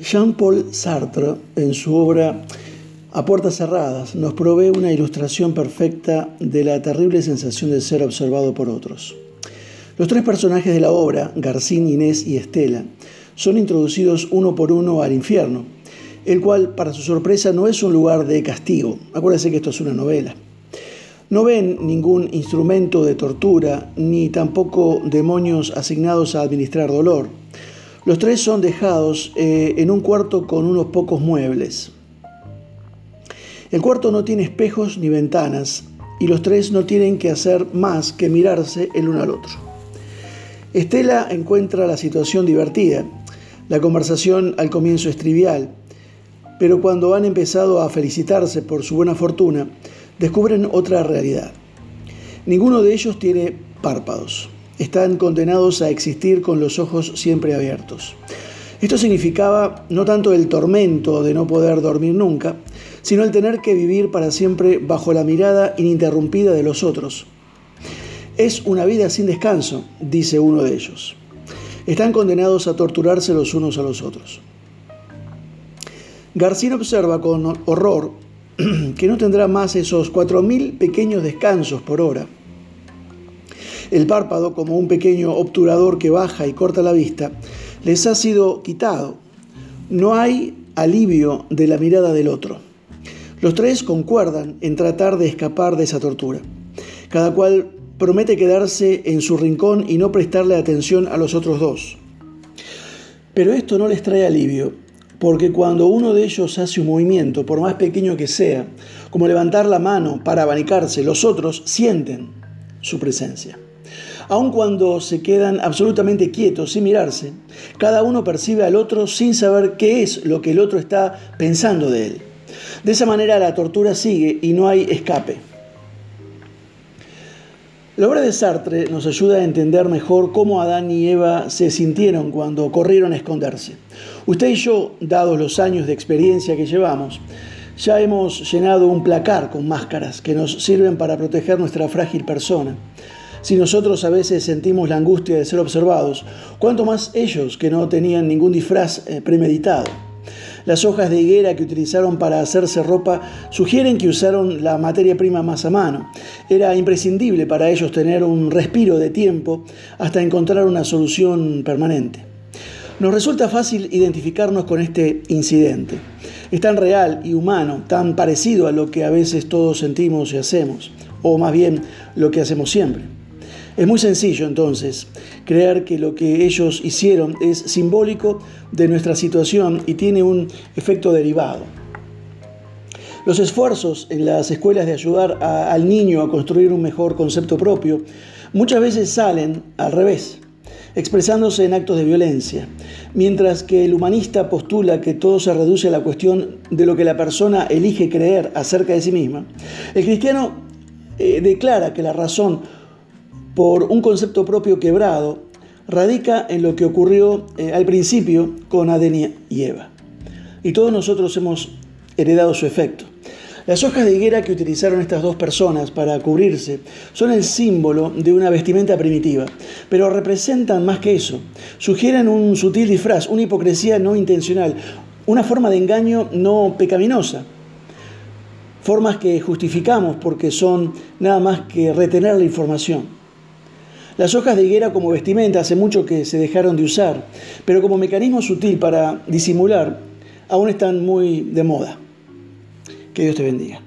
Jean-Paul Sartre, en su obra A Puertas Cerradas, nos provee una ilustración perfecta de la terrible sensación de ser observado por otros. Los tres personajes de la obra, Garcín, Inés y Estela, son introducidos uno por uno al infierno, el cual, para su sorpresa, no es un lugar de castigo. Acuérdense que esto es una novela. No ven ningún instrumento de tortura, ni tampoco demonios asignados a administrar dolor. Los tres son dejados eh, en un cuarto con unos pocos muebles. El cuarto no tiene espejos ni ventanas y los tres no tienen que hacer más que mirarse el uno al otro. Estela encuentra la situación divertida. La conversación al comienzo es trivial, pero cuando han empezado a felicitarse por su buena fortuna, descubren otra realidad. Ninguno de ellos tiene párpados están condenados a existir con los ojos siempre abiertos. Esto significaba no tanto el tormento de no poder dormir nunca, sino el tener que vivir para siempre bajo la mirada ininterrumpida de los otros. Es una vida sin descanso, dice uno de ellos. Están condenados a torturarse los unos a los otros. García observa con horror que no tendrá más esos 4.000 pequeños descansos por hora el párpado, como un pequeño obturador que baja y corta la vista, les ha sido quitado. No hay alivio de la mirada del otro. Los tres concuerdan en tratar de escapar de esa tortura. Cada cual promete quedarse en su rincón y no prestarle atención a los otros dos. Pero esto no les trae alivio, porque cuando uno de ellos hace un movimiento, por más pequeño que sea, como levantar la mano para abanicarse, los otros sienten su presencia. Aun cuando se quedan absolutamente quietos, sin mirarse, cada uno percibe al otro sin saber qué es lo que el otro está pensando de él. De esa manera la tortura sigue y no hay escape. La obra de Sartre nos ayuda a entender mejor cómo Adán y Eva se sintieron cuando corrieron a esconderse. Usted y yo, dados los años de experiencia que llevamos, ya hemos llenado un placar con máscaras que nos sirven para proteger nuestra frágil persona. Si nosotros a veces sentimos la angustia de ser observados, cuánto más ellos que no tenían ningún disfraz eh, premeditado. Las hojas de higuera que utilizaron para hacerse ropa sugieren que usaron la materia prima más a mano. Era imprescindible para ellos tener un respiro de tiempo hasta encontrar una solución permanente. Nos resulta fácil identificarnos con este incidente. Es tan real y humano, tan parecido a lo que a veces todos sentimos y hacemos, o más bien lo que hacemos siempre. Es muy sencillo entonces creer que lo que ellos hicieron es simbólico de nuestra situación y tiene un efecto derivado. Los esfuerzos en las escuelas de ayudar al niño a construir un mejor concepto propio muchas veces salen al revés, expresándose en actos de violencia, mientras que el humanista postula que todo se reduce a la cuestión de lo que la persona elige creer acerca de sí misma, el cristiano eh, declara que la razón por un concepto propio quebrado radica en lo que ocurrió eh, al principio con Adén y Eva. Y todos nosotros hemos heredado su efecto. Las hojas de higuera que utilizaron estas dos personas para cubrirse son el símbolo de una vestimenta primitiva, pero representan más que eso. Sugieren un sutil disfraz, una hipocresía no intencional, una forma de engaño no pecaminosa. Formas que justificamos porque son nada más que retener la información. Las hojas de higuera como vestimenta hace mucho que se dejaron de usar, pero como mecanismo sutil para disimular aún están muy de moda. Que Dios te bendiga.